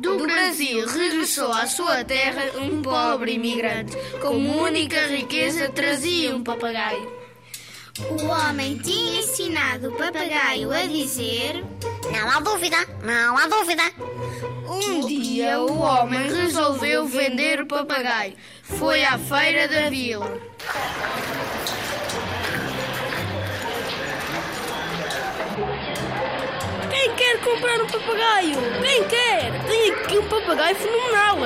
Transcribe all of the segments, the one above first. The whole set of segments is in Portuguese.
Do Brasil regressou à sua terra um pobre imigrante. Como única riqueza trazia um papagaio. O homem tinha ensinado o papagaio a dizer: Não há dúvida, não há dúvida. Um dia o homem resolveu vender o papagaio. Foi à feira da vila. Comprar um papagaio? Quem quer? Tenho aqui um papagaio fenomenal.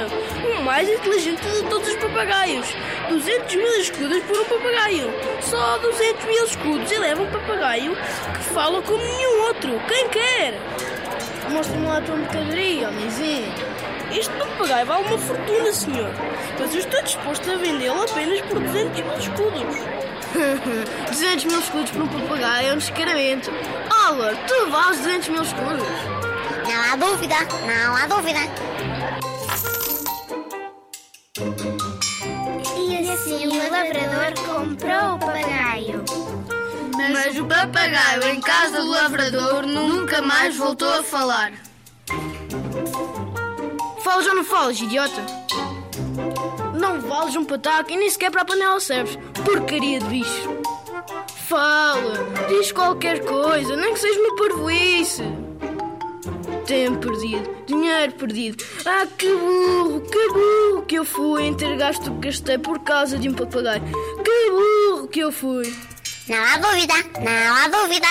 O mais inteligente de todos os papagaios. 200 mil escudos por um papagaio. Só 200 mil escudos e leva um papagaio que fala como nenhum outro. Quem quer? Mostra-me lá a tua mercadoria, homenzinho. Este papagaio vale uma fortuna, senhor. Mas eu estou disposto a vendê-lo apenas por 200 mil escudos. 200 mil escudos por um papagaio é um descaramento. Olha, tu vales 200 mil escudos. Não há dúvida, não há dúvida. E assim o lavrador comprou o papagaio. Mas o papagaio em casa do lavrador nunca mais voltou a falar. Falas ou não falas, idiota? Não vales um pataco e nem sequer para a panela serves. Porcaria de bicho. Fala, diz qualquer coisa, nem que seja uma parvoíce. Tempo perdido, dinheiro perdido. Ah, que burro, que burro que eu fui em ter gasto o que gastei por causa de um papagaio. Que burro que eu fui. Não há dúvida, não há dúvida.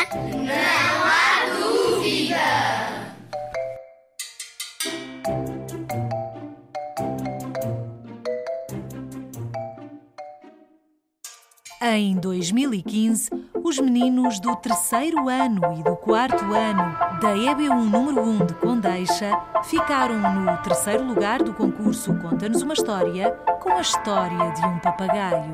Em 2015, os meninos do terceiro ano e do quarto ano da EB1 número 1 de Condeixa ficaram no terceiro lugar do concurso Conta-nos uma História com a história de um papagaio.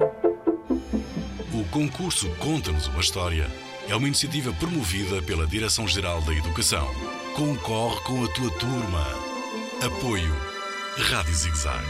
O concurso Conta-nos uma História é uma iniciativa promovida pela Direção-Geral da Educação. Concorre com a tua turma. Apoio Rádio Zigzag.